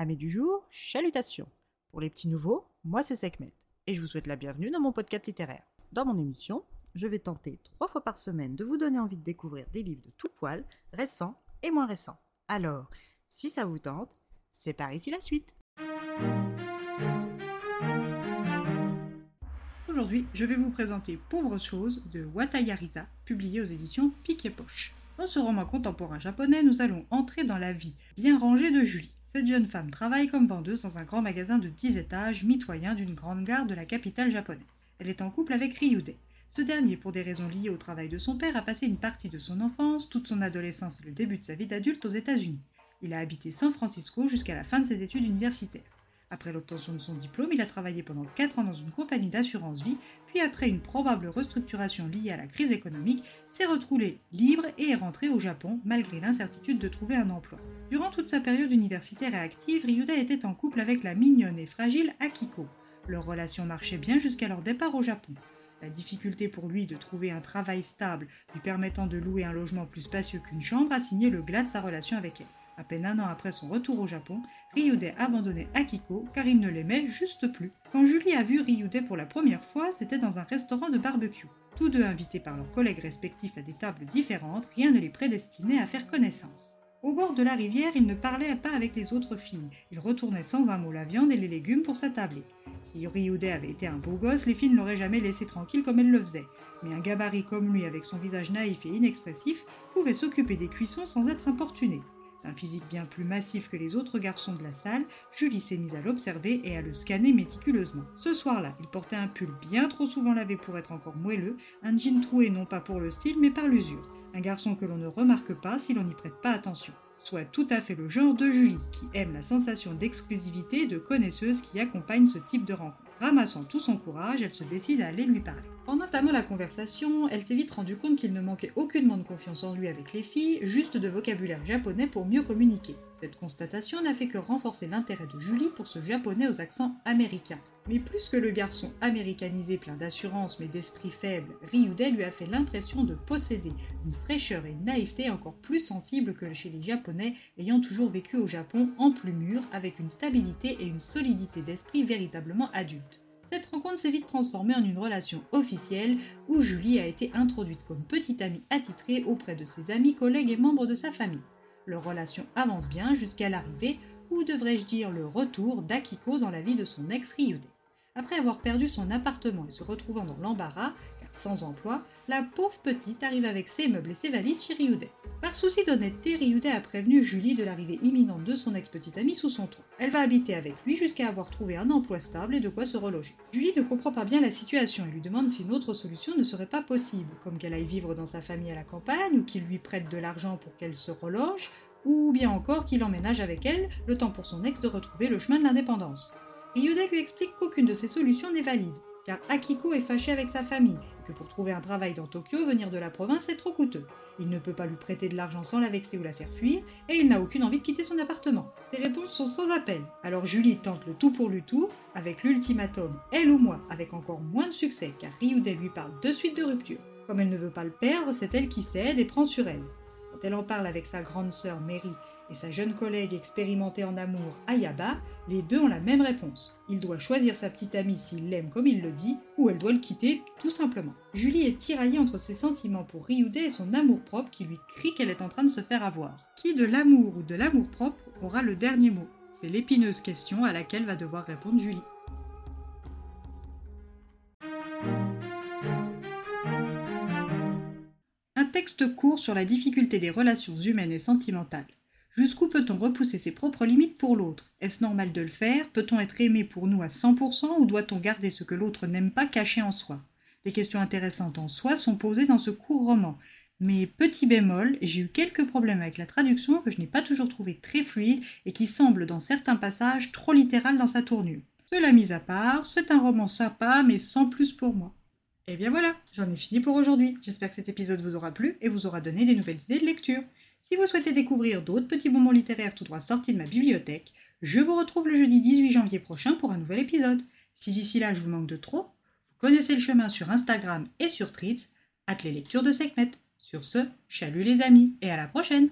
Amis du jour, chalutations. Pour les petits nouveaux, moi c'est Sekhmet et je vous souhaite la bienvenue dans mon podcast littéraire. Dans mon émission, je vais tenter trois fois par semaine de vous donner envie de découvrir des livres de tout poil, récents et moins récents. Alors, si ça vous tente, c'est par ici la suite. Aujourd'hui, je vais vous présenter Pauvres choses de Watayariza, publié aux éditions Piquet Poche. Dans ce roman contemporain japonais, nous allons entrer dans la vie bien rangée de Julie. Cette jeune femme travaille comme vendeuse dans un grand magasin de 10 étages, mitoyen d'une grande gare de la capitale japonaise. Elle est en couple avec Ryude. Ce dernier, pour des raisons liées au travail de son père, a passé une partie de son enfance, toute son adolescence et le début de sa vie d'adulte aux États-Unis. Il a habité San Francisco jusqu'à la fin de ses études universitaires. Après l'obtention de son diplôme, il a travaillé pendant 4 ans dans une compagnie d'assurance vie, puis après une probable restructuration liée à la crise économique, s'est retrouvé libre et est rentré au Japon malgré l'incertitude de trouver un emploi. Durant toute sa période universitaire et active, Ryuda était en couple avec la mignonne et fragile Akiko. Leur relation marchait bien jusqu'à leur départ au Japon. La difficulté pour lui de trouver un travail stable lui permettant de louer un logement plus spacieux qu'une chambre a signé le glas de sa relation avec elle. À peine un an après son retour au Japon, Ryude abandonnait Akiko car il ne l'aimait juste plus. Quand Julie a vu Ryude pour la première fois, c'était dans un restaurant de barbecue. Tous deux invités par leurs collègues respectifs à des tables différentes, rien ne les prédestinait à faire connaissance. Au bord de la rivière, il ne parlait pas avec les autres filles. Il retournait sans un mot la viande et les légumes pour s'attabler. Si Ryude avait été un beau gosse, les filles ne l'auraient jamais laissé tranquille comme elles le faisaient. Mais un gabarit comme lui, avec son visage naïf et inexpressif, pouvait s'occuper des cuissons sans être importuné. Un physique bien plus massif que les autres garçons de la salle, Julie s'est mise à l'observer et à le scanner méticuleusement. Ce soir-là, il portait un pull bien trop souvent lavé pour être encore moelleux, un jean troué non pas pour le style mais par l'usure. Un garçon que l'on ne remarque pas si l'on n'y prête pas attention. Soit tout à fait le genre de Julie, qui aime la sensation d'exclusivité de connaisseuse qui accompagne ce type de rencontre. Ramassant tout son courage, elle se décide à aller lui parler. En notamment la conversation, elle s'est vite rendue compte qu'il ne manquait aucunement de confiance en lui avec les filles, juste de vocabulaire japonais pour mieux communiquer. Cette constatation n'a fait que renforcer l'intérêt de Julie pour ce japonais aux accents américains. Mais plus que le garçon américanisé plein d'assurance mais d'esprit faible, Ryude lui a fait l'impression de posséder une fraîcheur et une naïveté encore plus sensibles que chez les japonais ayant toujours vécu au Japon en plus mûr avec une stabilité et une solidité d'esprit véritablement adultes. Cette rencontre s'est vite transformée en une relation officielle où Julie a été introduite comme petite amie attitrée auprès de ses amis, collègues et membres de sa famille. Leur relation avance bien jusqu'à l'arrivée, ou devrais-je dire le retour d'Akiko dans la vie de son ex Ryude. Après avoir perdu son appartement et se retrouvant dans l'embarras, car sans emploi, la pauvre petite arrive avec ses meubles et ses valises chez Ryude. Par souci d'honnêteté, Ryude a prévenu Julie de l'arrivée imminente de son ex-petite amie sous son toit. Elle va habiter avec lui jusqu'à avoir trouvé un emploi stable et de quoi se reloger. Julie ne comprend pas bien la situation et lui demande si une autre solution ne serait pas possible, comme qu'elle aille vivre dans sa famille à la campagne ou qu'il lui prête de l'argent pour qu'elle se reloge, ou bien encore qu'il emménage avec elle, le temps pour son ex de retrouver le chemin de l'indépendance. Ryuda lui explique qu'aucune de ces solutions n'est valide, car Akiko est fâché avec sa famille, que pour trouver un travail dans Tokyo, venir de la province est trop coûteux. Il ne peut pas lui prêter de l'argent sans la vexer ou la faire fuir, et il n'a aucune envie de quitter son appartement. Ses réponses sont sans appel, alors Julie tente le tout pour lui tout, avec l'ultimatum elle ou moi, avec encore moins de succès, car Ryuda lui parle de suite de rupture. Comme elle ne veut pas le perdre, c'est elle qui cède et prend sur elle. Quand elle en parle avec sa grande sœur Mary et sa jeune collègue expérimentée en amour, Ayaba, les deux ont la même réponse. Il doit choisir sa petite amie s'il l'aime comme il le dit, ou elle doit le quitter tout simplement. Julie est tiraillée entre ses sentiments pour Ryude et son amour-propre qui lui crie qu'elle est en train de se faire avoir. Qui de l'amour ou de l'amour-propre aura le dernier mot? C'est l'épineuse question à laquelle va devoir répondre Julie. Un texte court sur la difficulté des relations humaines et sentimentales. Jusqu'où peut-on repousser ses propres limites pour l'autre? Est-ce normal de le faire? Peut-on être aimé pour nous à 100% ou doit-on garder ce que l'autre n'aime pas caché en soi? Des questions intéressantes en soi sont posées dans ce court roman. Mais petit bémol, j'ai eu quelques problèmes avec la traduction que je n'ai pas toujours trouvé très fluide et qui semble dans certains passages trop littéral dans sa tournure. Cela mis à part, c'est un roman sympa mais sans plus pour moi. Et bien voilà, j'en ai fini pour aujourd'hui. J'espère que cet épisode vous aura plu et vous aura donné des nouvelles idées de lecture. Si vous souhaitez découvrir d'autres petits moments littéraires tout droit sortis de ma bibliothèque, je vous retrouve le jeudi 18 janvier prochain pour un nouvel épisode. Si d'ici là je vous manque de trop, vous connaissez le chemin sur Instagram et sur Tritz, at les lectures de Sekhmet. Sur ce, chalut les amis et à la prochaine!